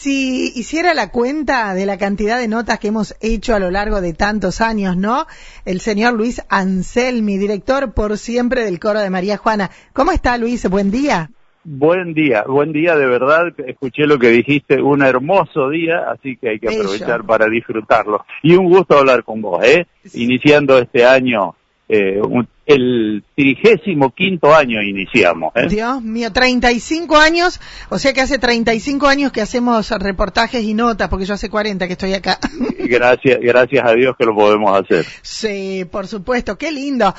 Si hiciera la cuenta de la cantidad de notas que hemos hecho a lo largo de tantos años, ¿no? El señor Luis Anselmi, director por siempre del coro de María Juana. ¿Cómo está Luis? Buen día. Buen día, buen día, de verdad, escuché lo que dijiste, un hermoso día, así que hay que aprovechar para disfrutarlo. Y un gusto hablar con vos, ¿eh? Iniciando este año eh, el trigésimo quinto año iniciamos. ¿eh? Dios mío, 35 años, o sea que hace 35 años que hacemos reportajes y notas, porque yo hace 40 que estoy acá. Gracias, gracias a Dios que lo podemos hacer. Sí, por supuesto, qué lindo.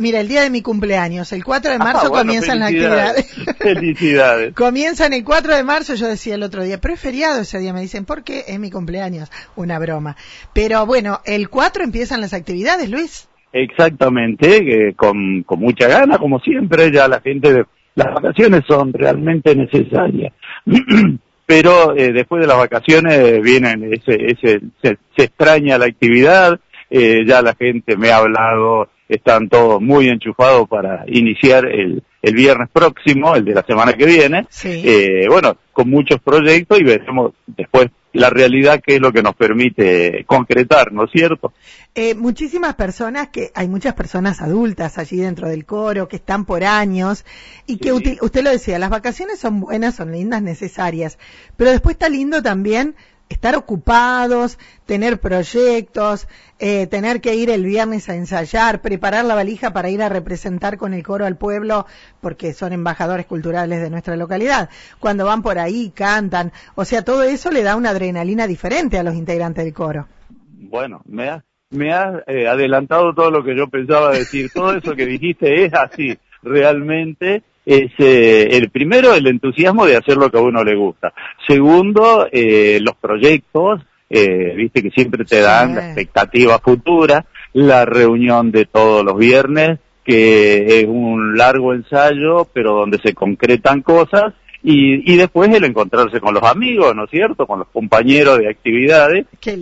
mira, el día de mi cumpleaños, el 4 de ah, marzo comienzan las actividades. Felicidades. comienzan el 4 de marzo, yo decía el otro día, pero es feriado ese día, me dicen, ¿por qué? Es mi cumpleaños, una broma. Pero bueno, el 4 empiezan las actividades, Luis. Exactamente, con, con mucha gana, como siempre, ya la gente, de, las vacaciones son realmente necesarias. Pero eh, después de las vacaciones vienen, ese, ese, se, extraña la actividad, eh, ya la gente me ha hablado, están todos muy enchufados para iniciar el, el viernes próximo, el de la semana que viene. Eh, bueno, con muchos proyectos y veremos después la realidad que es lo que nos permite concretar, ¿no es cierto? Eh, muchísimas personas que, hay muchas personas adultas allí dentro del coro que están por años y que usted lo decía, las vacaciones son buenas, son lindas, necesarias, pero después está lindo también estar ocupados, tener proyectos, eh, tener que ir el viernes a ensayar, preparar la valija para ir a representar con el coro al pueblo, porque son embajadores culturales de nuestra localidad. Cuando van por ahí, cantan. O sea, todo eso le da una adrenalina diferente a los integrantes del coro. Bueno, me has, me eh, adelantado todo lo que yo pensaba decir. Todo eso que dijiste es así, realmente es eh, el primero el entusiasmo de hacer lo que a uno le gusta segundo eh, los proyectos eh, viste que siempre te dan la expectativa futura la reunión de todos los viernes que es un largo ensayo pero donde se concretan cosas y, y después el encontrarse con los amigos, ¿no es cierto? Con los compañeros de actividades. que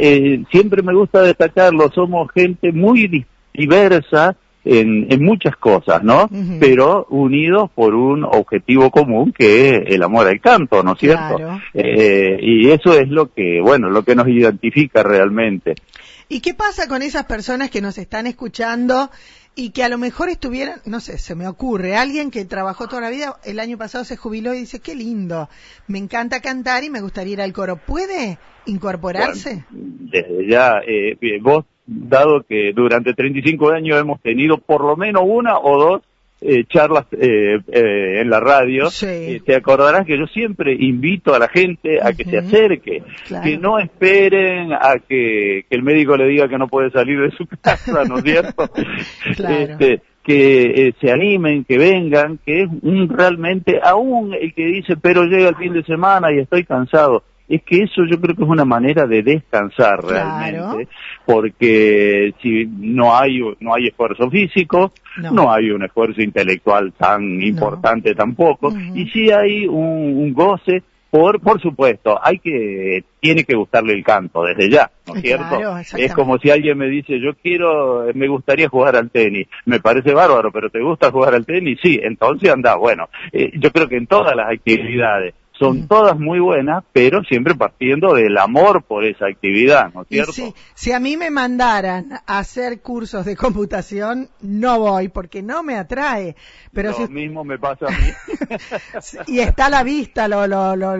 eh, siempre me gusta destacarlo, somos gente muy diversa, en, en muchas cosas, ¿no? Pero unidos por un objetivo común que es el amor al canto, ¿no es cierto? Eh, y eso es lo que, bueno, lo que nos identifica realmente. ¿Y qué pasa con esas personas que nos están escuchando y que a lo mejor estuvieran, no sé, se me ocurre, alguien que trabajó toda la vida, el año pasado se jubiló y dice, qué lindo, me encanta cantar y me gustaría ir al coro. ¿Puede incorporarse? desde ya, eh, vos dado que durante 35 años hemos tenido por lo menos una o dos eh, charlas eh, eh, en la radio, te acordarás que yo siempre invito a la gente a que se acerque, que no esperen a que, el médico le diga que no puede salir de su casa, ¿no es cierto? este, que se animen, que vengan, que es un, realmente, aún el que dice, pero llega el fin de semana y estoy cansado, es que eso yo creo que es una manera de descansar realmente, porque si no hay no hay esfuerzo físico, no, hay un esfuerzo intelectual tan importante tampoco, y si hay un, goce por, por supuesto, hay que, tiene que gustarle el canto desde ya, ¿no es cierto? es como si alguien me dice, yo quiero, me gustaría jugar al tenis, me parece bárbaro, pero ¿te gusta jugar al tenis? Sí, entonces anda, bueno, eh, yo creo que en todas las actividades, son todas muy buenas, pero siempre partiendo del amor por esa actividad, ¿no es cierto? si a mí me mandaran a hacer cursos de computación, no voy porque no me atrae. Pero lo mismo me pasa a mí. y está a la vista lo, lo, lo,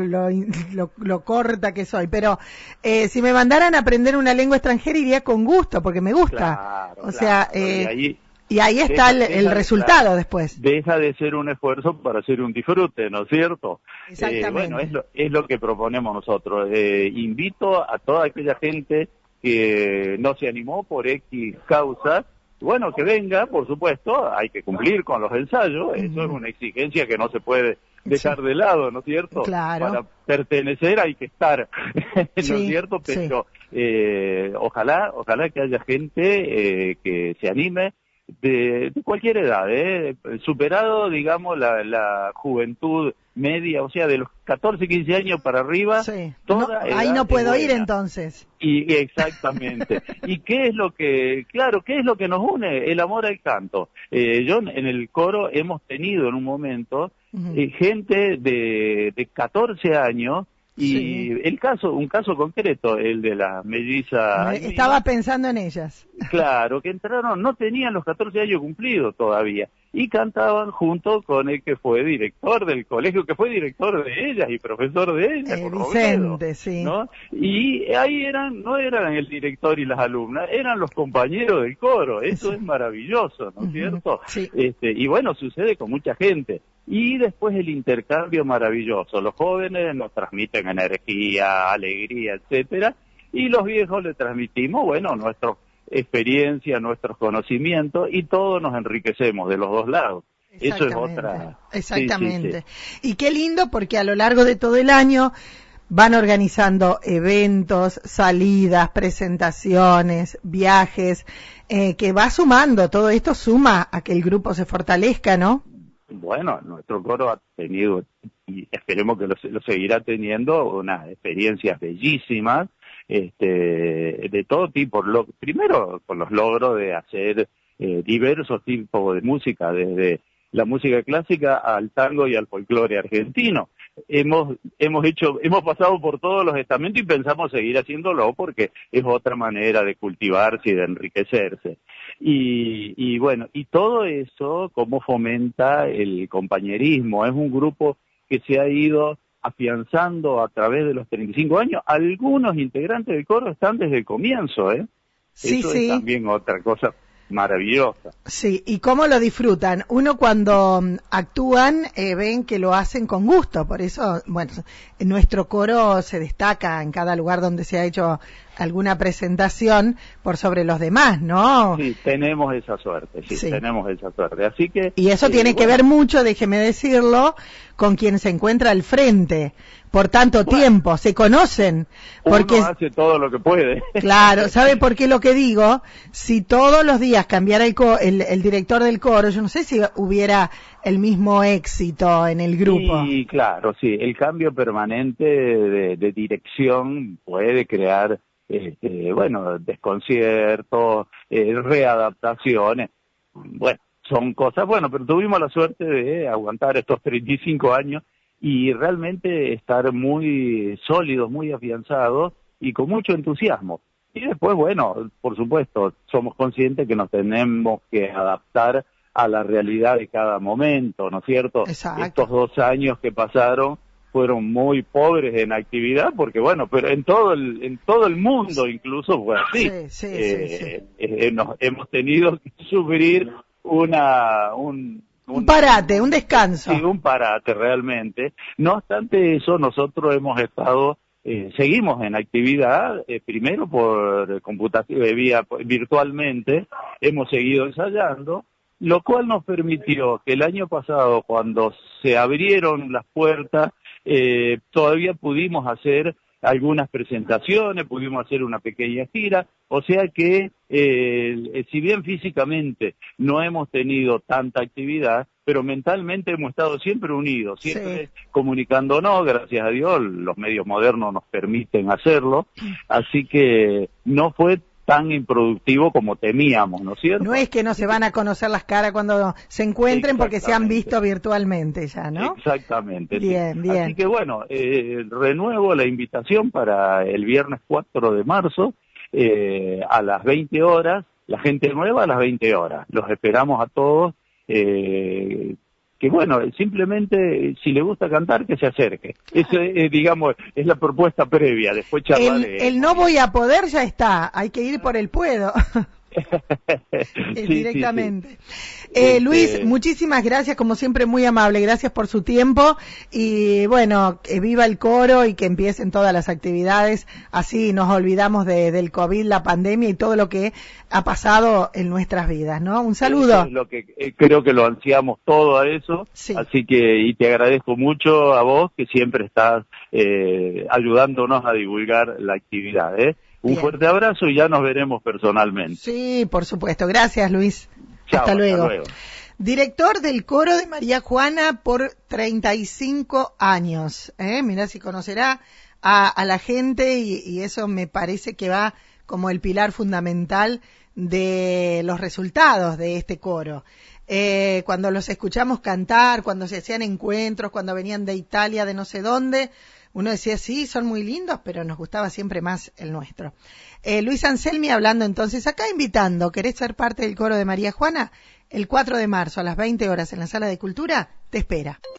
lo, corta que soy, pero eh, si me mandaran a aprender una lengua extranjera iría con gusto porque me gusta. o sea, eh, y ahí está el, resultado después. Deja de ser un esfuerzo para hacer un disfrute, ¿no es cierto? Eh, Exactamente. bueno, es lo, es lo que proponemos nosotros. Eh, invito a toda aquella gente que no se animó por X causa, bueno, que venga, por supuesto, hay que cumplir con los ensayos, eso es una exigencia que no se puede dejar de lado, ¿no es cierto? Claro. Para pertenecer hay que estar, ¿no es cierto? Pero eh, ojalá, ojalá que haya gente eh, que se anime, de, cualquier edad, ¿eh? superado, digamos, la, la, juventud media, o sea, de los 14, 15 años para arriba. Sí. ahí no puedo ir entonces. Y exactamente. ¿Y qué es lo que, claro, qué es lo que nos une? El amor al canto. Eh, yo en el coro hemos tenido en un momento eh, gente de, de 14 años Y el caso, un caso concreto, el de la melliza. Estaba pensando en ellas. Claro, que entraron, no tenían los 14 años cumplidos todavía y cantaban junto con el que fue director del colegio, que fue director de ellas y profesor de ellas. Eh, Vicente, sí. ¿no? Y ahí eran, no eran el director y las alumnas, eran los compañeros del coro. Eso es maravilloso, ¿no es cierto? Sí. Este, y bueno, sucede con mucha gente. Y después el intercambio maravilloso. Los jóvenes nos transmiten energía, alegría, etcétera, y los viejos le transmitimos, bueno, nuestra experiencia, nuestros conocimientos, y todos nos enriquecemos de los dos lados. Eso es otra. Exactamente. Y qué lindo porque a lo largo de todo el año van organizando eventos, salidas, presentaciones, viajes, eh, que va sumando, todo esto suma a que el grupo se fortalezca, ¿no? Bueno, nuestro coro ha tenido, y esperemos que lo, seguirá teniendo, unas experiencias bellísimas, este, de todo tipo. Lo, primero, con los logros de hacer eh, diversos tipos de música, desde la música clásica al tango y al folclore argentino. Hemos, hemos hecho, hemos pasado por todos los estamentos y pensamos seguir haciéndolo porque es otra manera de cultivarse y de enriquecerse. Y, y bueno, y todo eso, cómo fomenta el compañerismo. Es un grupo que se ha ido afianzando a través de los 35 años. Algunos integrantes del coro están desde el comienzo, ¿eh? Sí, Eso sí. es también otra cosa maravillosa. Sí, y cómo lo disfrutan. Uno cuando mm, actúan eh, ven que lo hacen con gusto, por eso, bueno, nuestro coro se destaca en cada lugar donde se ha hecho alguna presentación por sobre los demás, ¿no? Sí, tenemos esa suerte, sí, tenemos esa suerte. Así que y eso tiene que ver mucho, déjeme decirlo, con quien se encuentra al frente por tanto tiempo, se conocen. Porque uno hace todo lo que puede. Claro, ¿sabe por qué lo que digo? Si todos los días cambiara el, el, director del coro, yo no sé si hubiera el mismo éxito en el grupo. Sí, claro, sí, el cambio permanente de, dirección puede crear, este, bueno, desconciertos, eh, readaptaciones. Bueno, son cosas, bueno, pero tuvimos la suerte de aguantar estos 35 años y realmente estar muy sólidos, muy afianzados y con mucho entusiasmo. Y después, bueno, por supuesto, somos conscientes que nos tenemos que adaptar a la realidad de cada momento, ¿no es cierto? Estos dos años que pasaron fueron muy pobres en actividad porque bueno pero en todo el en todo el mundo incluso fue así eh, eh, nos hemos tenido que sufrir una un un parate, un descanso. Sí, un parate realmente. No obstante eso, nosotros hemos estado, eh, seguimos en actividad, eh, primero por computación, vía virtualmente, hemos seguido ensayando, lo cual nos permitió que el año pasado, cuando se abrieron las puertas, todavía pudimos hacer algunas presentaciones, pudimos hacer una pequeña gira, o sea que eh, si bien físicamente no hemos tenido tanta actividad, pero mentalmente hemos estado siempre unidos, siempre comunicándonos, gracias a Dios, los medios modernos nos permiten hacerlo, así que no fue tan improductivo como temíamos, ¿no es cierto? No es que no se van a conocer las caras cuando se encuentren porque se han visto virtualmente ya, ¿no? Exactamente. Bien, bien. Así que bueno, eh, renuevo la invitación para el viernes 4 de marzo eh, a las 20 horas, la gente nueva a las 20 horas. Los esperamos a todos. Eh, que bueno, simplemente si le gusta cantar, que se acerque. Eso es, digamos, es la propuesta previa, después charlaré. El, el no voy a poder ya está, hay que ir por el puedo. directamente. Eh, Luis, este, muchísimas gracias, como siempre muy amable, gracias por su tiempo y bueno, que viva el coro y que empiecen todas las actividades, así nos olvidamos de, del COVID, la pandemia y todo lo que ha pasado en nuestras vidas, ¿no? Un saludo. lo que eh, creo que lo ansiamos todo a eso, así que y te agradezco mucho a vos que siempre estás eh, ayudándonos a divulgar la actividad, ¿eh? Un fuerte abrazo y ya nos veremos personalmente. Sí, por supuesto. Gracias, Luis. hasta, luego. Director del coro de María Juana por 35 años. ¿eh? Mirá si conocerá a, la gente y, eso me parece que va como el pilar fundamental de los resultados de este coro. Eh, cuando los escuchamos cantar, cuando se hacían encuentros, cuando venían de Italia, de no sé dónde, uno decía, sí, son muy lindos, pero nos gustaba siempre más el nuestro. Eh, Luis Anselmi hablando entonces acá, invitando, ¿querés ser parte del coro de María Juana? El 4 de marzo a las 20 horas en la Sala de Cultura, te espera.